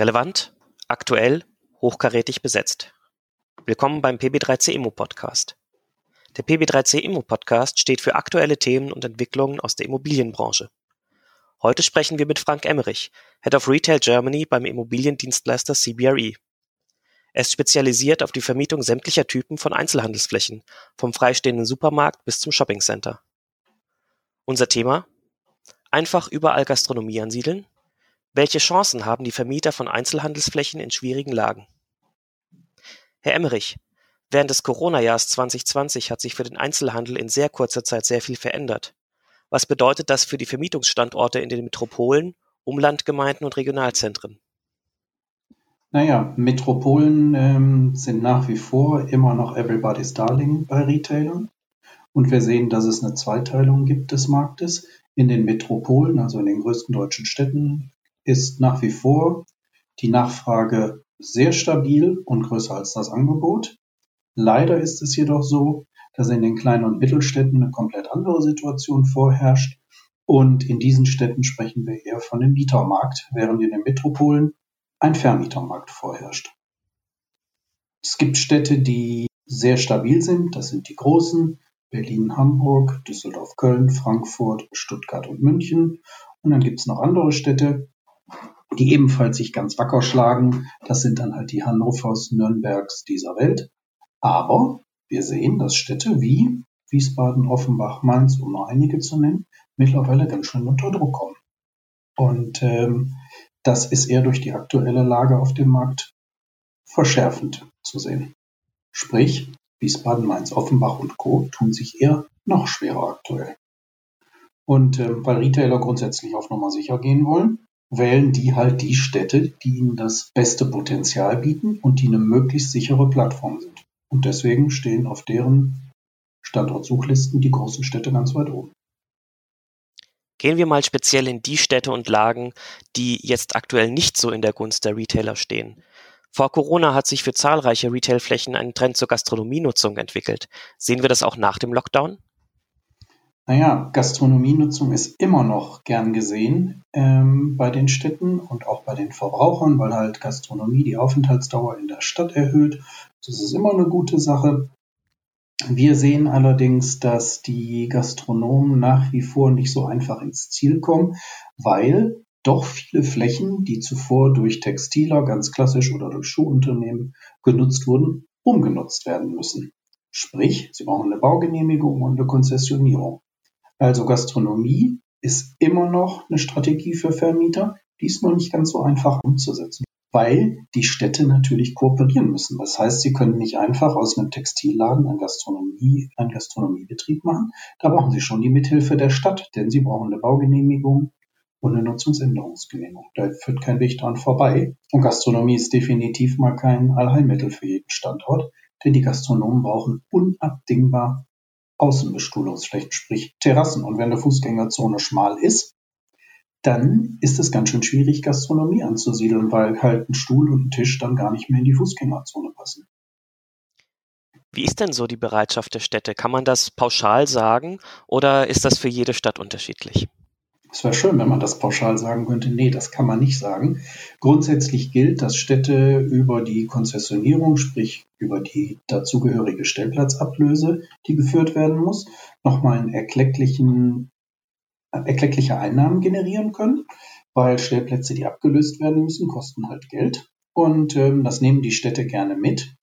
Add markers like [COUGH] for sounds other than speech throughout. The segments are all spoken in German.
Relevant, aktuell, hochkarätig besetzt. Willkommen beim PB3C Immo Podcast. Der PB3C Immo Podcast steht für aktuelle Themen und Entwicklungen aus der Immobilienbranche. Heute sprechen wir mit Frank Emmerich, Head of Retail Germany beim Immobiliendienstleister CBRE. Er ist spezialisiert auf die Vermietung sämtlicher Typen von Einzelhandelsflächen, vom freistehenden Supermarkt bis zum Shoppingcenter. Unser Thema? Einfach überall Gastronomie ansiedeln? Welche Chancen haben die Vermieter von Einzelhandelsflächen in schwierigen Lagen? Herr Emmerich, während des Corona-Jahres 2020 hat sich für den Einzelhandel in sehr kurzer Zeit sehr viel verändert. Was bedeutet das für die Vermietungsstandorte in den Metropolen, Umlandgemeinden und Regionalzentren? Naja, Metropolen ähm, sind nach wie vor immer noch Everybody's Darling bei Retailern. Und wir sehen, dass es eine Zweiteilung gibt des Marktes. In den Metropolen, also in den größten deutschen Städten, ist nach wie vor die Nachfrage sehr stabil und größer als das Angebot. Leider ist es jedoch so, dass in den kleinen und Mittelstädten eine komplett andere Situation vorherrscht. Und in diesen Städten sprechen wir eher von dem Mietermarkt, während in den Metropolen ein Vermietermarkt vorherrscht. Es gibt Städte, die sehr stabil sind. Das sind die großen. Berlin, Hamburg, Düsseldorf, Köln, Frankfurt, Stuttgart und München. Und dann gibt es noch andere Städte, die ebenfalls sich ganz wacker schlagen. Das sind dann halt die Hannovers, Nürnbergs dieser Welt. Aber wir sehen, dass Städte wie Wiesbaden, Offenbach, Mainz, um nur einige zu nennen, mittlerweile ganz schön unter Druck kommen. Und ähm, das ist eher durch die aktuelle Lage auf dem Markt verschärfend zu sehen. Sprich, Wiesbaden, Mainz, Offenbach und Co. tun sich eher noch schwerer aktuell. Und äh, weil Retailer grundsätzlich auf Nummer sicher gehen wollen, wählen die halt die Städte, die ihnen das beste Potenzial bieten und die eine möglichst sichere Plattform sind. Und deswegen stehen auf deren Standortsuchlisten die großen Städte ganz weit oben. Gehen wir mal speziell in die Städte und Lagen, die jetzt aktuell nicht so in der Gunst der Retailer stehen. Vor Corona hat sich für zahlreiche Retailflächen ein Trend zur Gastronomienutzung entwickelt. Sehen wir das auch nach dem Lockdown? Naja, Gastronomienutzung ist immer noch gern gesehen ähm, bei den Städten und auch bei den Verbrauchern, weil halt Gastronomie die Aufenthaltsdauer in der Stadt erhöht. Das ist immer eine gute Sache. Wir sehen allerdings, dass die Gastronomen nach wie vor nicht so einfach ins Ziel kommen, weil doch viele Flächen, die zuvor durch Textiler ganz klassisch oder durch Schuhunternehmen genutzt wurden, umgenutzt werden müssen. Sprich, sie brauchen eine Baugenehmigung und eine Konzessionierung. Also Gastronomie ist immer noch eine Strategie für Vermieter, die ist nur nicht ganz so einfach umzusetzen, weil die Städte natürlich kooperieren müssen. Das heißt, sie können nicht einfach aus einem Textilladen einen, Gastronomie, einen Gastronomiebetrieb machen. Da brauchen sie schon die Mithilfe der Stadt, denn sie brauchen eine Baugenehmigung und eine Nutzungsänderungsgenehmigung. Da führt kein Weg dran vorbei. Und Gastronomie ist definitiv mal kein Allheilmittel für jeden Standort, denn die Gastronomen brauchen unabdingbar Außenbestuhlungsflächen, sprich Terrassen. Und wenn eine Fußgängerzone schmal ist, dann ist es ganz schön schwierig, Gastronomie anzusiedeln, weil halt ein Stuhl und ein Tisch dann gar nicht mehr in die Fußgängerzone passen. Wie ist denn so die Bereitschaft der Städte? Kann man das pauschal sagen oder ist das für jede Stadt unterschiedlich? Es wäre schön, wenn man das pauschal sagen könnte. Nee, das kann man nicht sagen. Grundsätzlich gilt, dass Städte über die Konzessionierung, sprich über die dazugehörige Stellplatzablöse, die geführt werden muss, nochmal einen erklecklichen, erkleckliche Einnahmen generieren können, weil Stellplätze, die abgelöst werden müssen, kosten halt Geld. Und ähm, das nehmen die Städte gerne mit.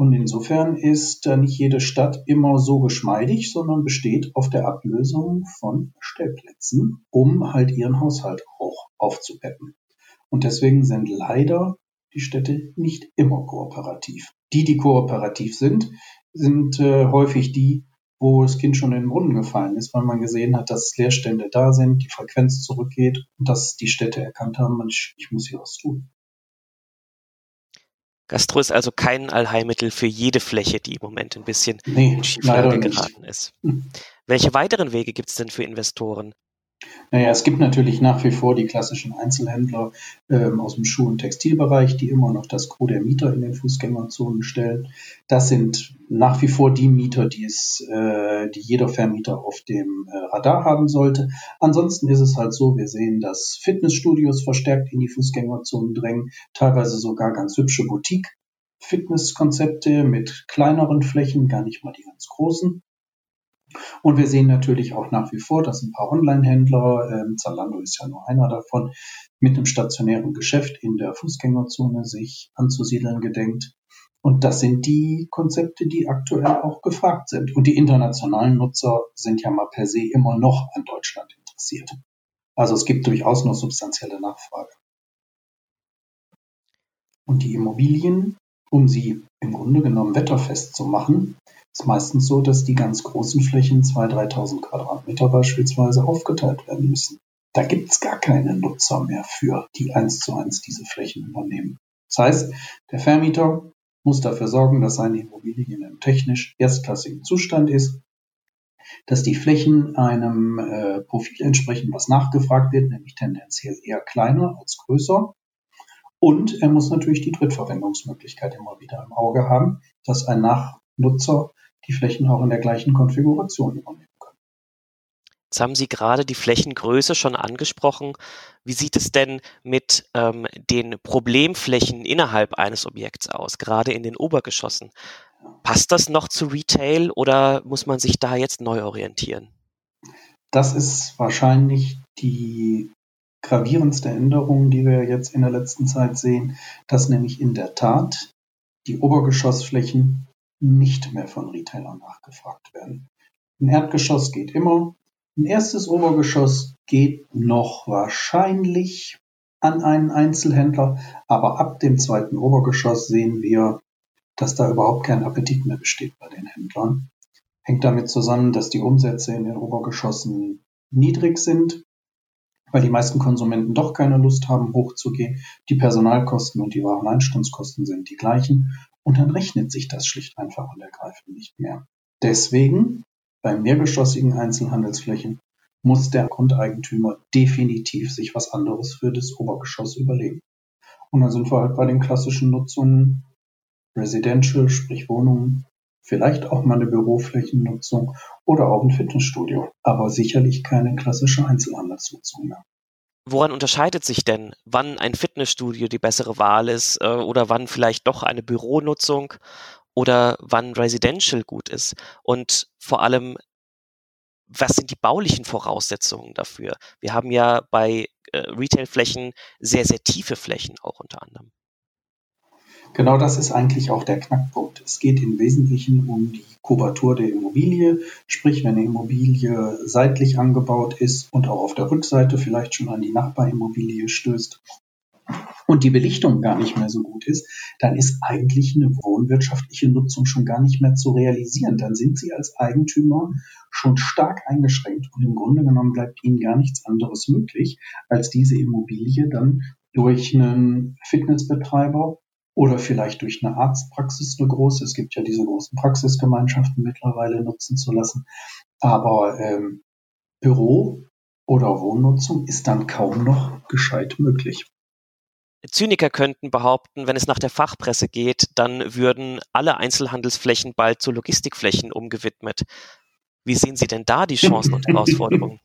Und insofern ist nicht jede Stadt immer so geschmeidig, sondern besteht auf der Ablösung von Stellplätzen, um halt ihren Haushalt auch aufzupeppen. Und deswegen sind leider die Städte nicht immer kooperativ. Die, die kooperativ sind, sind äh, häufig die, wo das Kind schon in den Brunnen gefallen ist, weil man gesehen hat, dass Leerstände da sind, die Frequenz zurückgeht und dass die Städte erkannt haben, ich, ich muss hier was tun. Gastro ist also kein Allheilmittel für jede Fläche, die im Moment ein bisschen nee, in Schieflage geraten ist. Welche weiteren Wege gibt es denn für Investoren? Naja, es gibt natürlich nach wie vor die klassischen Einzelhändler ähm, aus dem Schuh- und Textilbereich, die immer noch das Gros der Mieter in den Fußgängerzonen stellen. Das sind nach wie vor die Mieter, die es, äh, die jeder Vermieter auf dem äh, Radar haben sollte. Ansonsten ist es halt so, wir sehen, dass Fitnessstudios verstärkt in die Fußgängerzonen drängen, teilweise sogar ganz hübsche Boutique. Fitnesskonzepte mit kleineren Flächen, gar nicht mal die ganz großen. Und wir sehen natürlich auch nach wie vor, dass ein paar Online-Händler, ähm, Zalando ist ja nur einer davon, mit einem stationären Geschäft in der Fußgängerzone sich anzusiedeln gedenkt. Und das sind die Konzepte, die aktuell auch gefragt sind. Und die internationalen Nutzer sind ja mal per se immer noch an Deutschland interessiert. Also es gibt durchaus noch substanzielle Nachfrage. Und die Immobilien, um sie im Grunde genommen wetterfest zu machen, ist meistens so, dass die ganz großen Flächen, 2.000, 3.000 Quadratmeter beispielsweise, aufgeteilt werden müssen. Da gibt es gar keine Nutzer mehr für, die eins zu eins diese Flächen übernehmen. Das heißt, der Vermieter muss dafür sorgen, dass seine Immobilie in einem technisch erstklassigen Zustand ist, dass die Flächen einem äh, Profil entsprechen, was nachgefragt wird, nämlich tendenziell eher kleiner als größer. Und er muss natürlich die Drittverwendungsmöglichkeit immer wieder im Auge haben, dass ein Nachnutzer die Flächen auch in der gleichen Konfiguration übernehmen können. Jetzt haben Sie gerade die Flächengröße schon angesprochen. Wie sieht es denn mit ähm, den Problemflächen innerhalb eines Objekts aus, gerade in den Obergeschossen? Passt das noch zu Retail oder muss man sich da jetzt neu orientieren? Das ist wahrscheinlich die gravierendste Änderung, die wir jetzt in der letzten Zeit sehen, dass nämlich in der Tat die Obergeschossflächen nicht mehr von Retailern nachgefragt werden. Ein Erdgeschoss geht immer. Ein erstes Obergeschoss geht noch wahrscheinlich an einen Einzelhändler, aber ab dem zweiten Obergeschoss sehen wir, dass da überhaupt kein Appetit mehr besteht bei den Händlern. Hängt damit zusammen, dass die Umsätze in den Obergeschossen niedrig sind, weil die meisten Konsumenten doch keine Lust haben, hochzugehen. Die Personalkosten und die Wareneinstandskosten sind die gleichen und dann rechnet sich das schlicht einfach und ergreifend nicht mehr. Deswegen bei mehrgeschossigen Einzelhandelsflächen muss der Grundeigentümer definitiv sich was anderes für das Obergeschoss überlegen. Und dann sind wir halt bei den klassischen Nutzungen Residential, sprich Wohnungen, vielleicht auch mal eine Büroflächennutzung oder auch ein Fitnessstudio, aber sicherlich keine klassische Einzelhandelsnutzung mehr. Woran unterscheidet sich denn, wann ein Fitnessstudio die bessere Wahl ist äh, oder wann vielleicht doch eine Büronutzung oder wann Residential gut ist? Und vor allem, was sind die baulichen Voraussetzungen dafür? Wir haben ja bei äh, Retailflächen sehr, sehr tiefe Flächen auch unter anderem. Genau das ist eigentlich auch der Knackpunkt. Es geht im Wesentlichen um die Kubatur der Immobilie, sprich wenn eine Immobilie seitlich angebaut ist und auch auf der Rückseite vielleicht schon an die Nachbarimmobilie stößt und die Belichtung gar nicht mehr so gut ist, dann ist eigentlich eine wohnwirtschaftliche Nutzung schon gar nicht mehr zu realisieren. Dann sind Sie als Eigentümer schon stark eingeschränkt und im Grunde genommen bleibt Ihnen gar nichts anderes möglich, als diese Immobilie dann durch einen Fitnessbetreiber oder vielleicht durch eine Arztpraxis eine große. Es gibt ja diese großen Praxisgemeinschaften mittlerweile nutzen zu lassen. Aber ähm, Büro oder Wohnnutzung ist dann kaum noch gescheit möglich. Zyniker könnten behaupten, wenn es nach der Fachpresse geht, dann würden alle Einzelhandelsflächen bald zu Logistikflächen umgewidmet. Wie sehen Sie denn da die Chancen und [LAUGHS] Herausforderungen?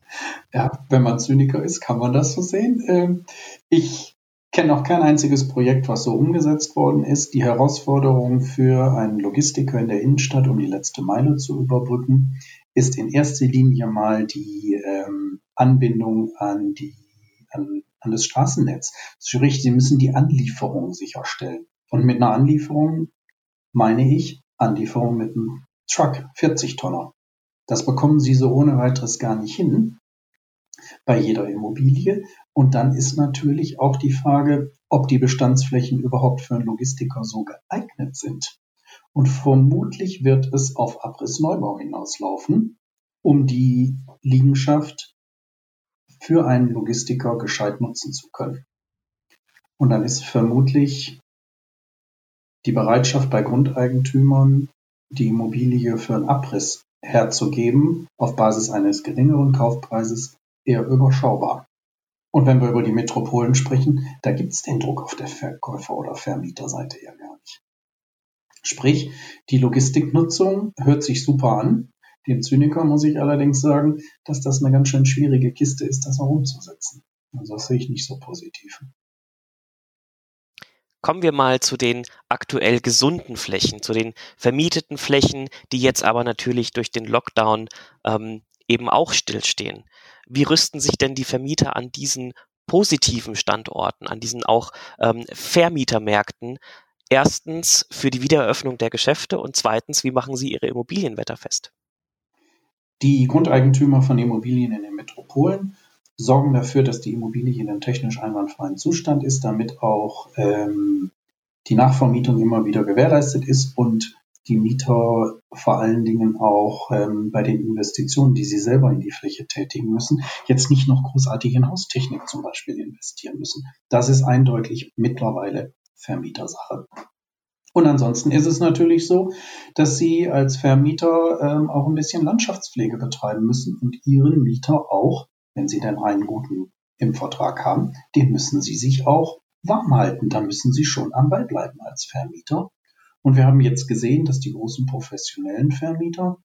ja, wenn man Zyniker ist, kann man das so sehen. Ähm, ich kenne auch kein einziges Projekt, was so umgesetzt worden ist. Die Herausforderung für einen Logistiker in der Innenstadt, um die letzte Meile zu überbrücken, ist in erster Linie mal die ähm, Anbindung an die an, an das Straßennetz. Sprich, sie müssen die Anlieferung sicherstellen. Und mit einer Anlieferung meine ich Anlieferung mit einem Truck, 40 Tonner. Das bekommen sie so ohne weiteres gar nicht hin bei jeder Immobilie. Und dann ist natürlich auch die Frage, ob die Bestandsflächen überhaupt für einen Logistiker so geeignet sind. Und vermutlich wird es auf Abrissneubau hinauslaufen, um die Liegenschaft für einen Logistiker gescheit nutzen zu können. Und dann ist vermutlich die Bereitschaft bei Grundeigentümern, die Immobilie für einen Abriss herzugeben, auf Basis eines geringeren Kaufpreises, eher überschaubar. Und wenn wir über die Metropolen sprechen, da gibt es den Druck auf der Verkäufer- oder Vermieterseite ja gar nicht. Sprich, die Logistiknutzung hört sich super an. Dem Zyniker muss ich allerdings sagen, dass das eine ganz schön schwierige Kiste ist, das auch umzusetzen. Also das sehe ich nicht so positiv. Kommen wir mal zu den aktuell gesunden Flächen, zu den vermieteten Flächen, die jetzt aber natürlich durch den Lockdown ähm, eben auch stillstehen. Wie rüsten sich denn die Vermieter an diesen positiven Standorten, an diesen auch ähm, Vermietermärkten erstens für die Wiedereröffnung der Geschäfte und zweitens, wie machen sie ihre Immobilien wetterfest? Die Grundeigentümer von Immobilien in den Metropolen sorgen dafür, dass die Immobilie in einem technisch einwandfreien Zustand ist, damit auch ähm, die Nachvermietung immer wieder gewährleistet ist und die Mieter vor allen Dingen auch ähm, bei den Investitionen, die sie selber in die Fläche tätigen müssen, jetzt nicht noch großartig in Haustechnik zum Beispiel investieren müssen. Das ist eindeutig mittlerweile Vermietersache. Und ansonsten ist es natürlich so, dass Sie als Vermieter ähm, auch ein bisschen Landschaftspflege betreiben müssen und Ihren Mieter auch, wenn Sie denn einen guten im Vertrag haben, den müssen Sie sich auch warm halten. Da müssen Sie schon am Ball bleiben als Vermieter. Und wir haben jetzt gesehen, dass die großen professionellen Vermieter,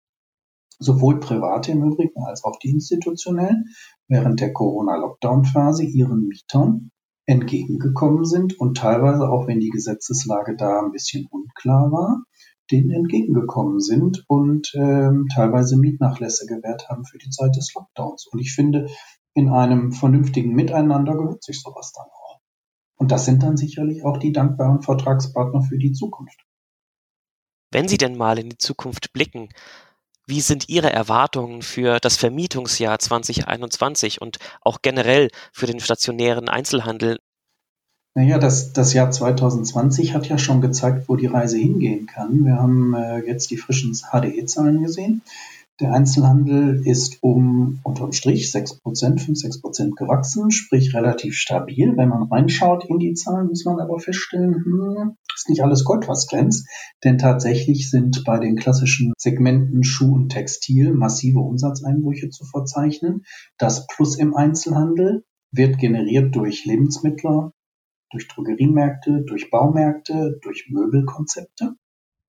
sowohl private im Übrigen als auch die institutionellen, während der Corona-Lockdown-Phase ihren Mietern entgegengekommen sind und teilweise, auch wenn die Gesetzeslage da ein bisschen unklar war, denen entgegengekommen sind und ähm, teilweise Mietnachlässe gewährt haben für die Zeit des Lockdowns. Und ich finde, in einem vernünftigen Miteinander gehört sich sowas dann auch. Und das sind dann sicherlich auch die dankbaren Vertragspartner für die Zukunft. Wenn Sie denn mal in die Zukunft blicken, wie sind Ihre Erwartungen für das Vermietungsjahr 2021 und auch generell für den stationären Einzelhandel? Naja, das, das Jahr 2020 hat ja schon gezeigt, wo die Reise hingehen kann. Wir haben äh, jetzt die frischen HDE-Zahlen gesehen. Der Einzelhandel ist um unterm Strich 6%, 5, 6% gewachsen, sprich relativ stabil. Wenn man reinschaut in die Zahlen, muss man aber feststellen, hm, ist nicht alles Gold, was glänzt. Denn tatsächlich sind bei den klassischen Segmenten Schuh und Textil massive Umsatzeinbrüche zu verzeichnen. Das Plus im Einzelhandel wird generiert durch Lebensmittler, durch Drogeriemärkte, durch Baumärkte, durch Möbelkonzepte.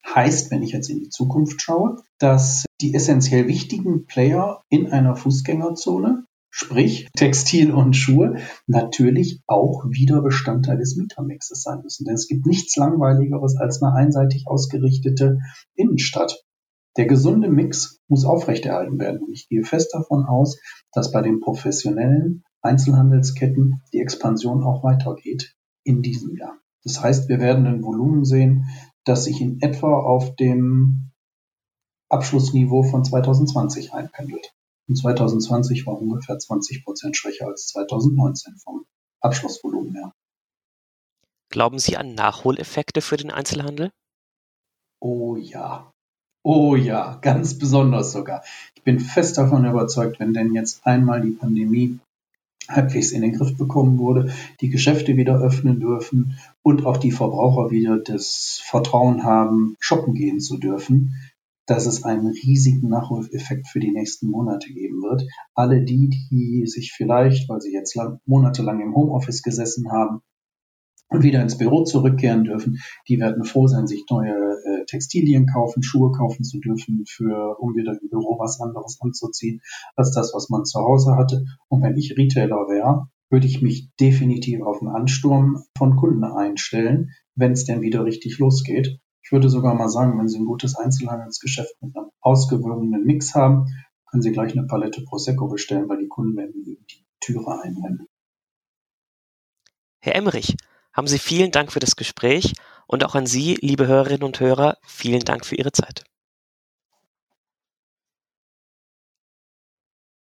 Heißt, wenn ich jetzt in die Zukunft schaue, dass die essentiell wichtigen Player in einer Fußgängerzone, sprich Textil und Schuhe, natürlich auch wieder Bestandteil des Mietermixes sein müssen. Denn es gibt nichts Langweiligeres als eine einseitig ausgerichtete Innenstadt. Der gesunde Mix muss aufrechterhalten werden. Und ich gehe fest davon aus, dass bei den professionellen Einzelhandelsketten die Expansion auch weitergeht in diesem Jahr. Das heißt, wir werden ein Volumen sehen, das sich in etwa auf dem Abschlussniveau von 2020 einpendelt. Und 2020 war ungefähr 20 Prozent schwächer als 2019 vom Abschlussvolumen her. Glauben Sie an Nachholeffekte für den Einzelhandel? Oh ja. Oh ja, ganz besonders sogar. Ich bin fest davon überzeugt, wenn denn jetzt einmal die Pandemie halbwegs in den Griff bekommen wurde, die Geschäfte wieder öffnen dürfen und auch die Verbraucher wieder das Vertrauen haben, shoppen gehen zu dürfen, dass es einen riesigen Nachholeffekt für die nächsten Monate geben wird. Alle die, die sich vielleicht, weil sie jetzt lang, monatelang im Homeoffice gesessen haben, und wieder ins Büro zurückkehren dürfen, die werden froh sein, sich neue äh, Textilien kaufen, Schuhe kaufen zu dürfen, für, um wieder im Büro was anderes anzuziehen, als das, was man zu Hause hatte. Und wenn ich Retailer wäre, würde ich mich definitiv auf einen Ansturm von Kunden einstellen, wenn es denn wieder richtig losgeht. Ich würde sogar mal sagen, wenn Sie ein gutes Einzelhandelsgeschäft mit einem ausgewogenen Mix haben, können Sie gleich eine Palette Prosecco bestellen, weil die Kunden werden Ihnen die Türe einrennen. Herr Emmerich, haben Sie vielen Dank für das Gespräch und auch an Sie, liebe Hörerinnen und Hörer, vielen Dank für Ihre Zeit.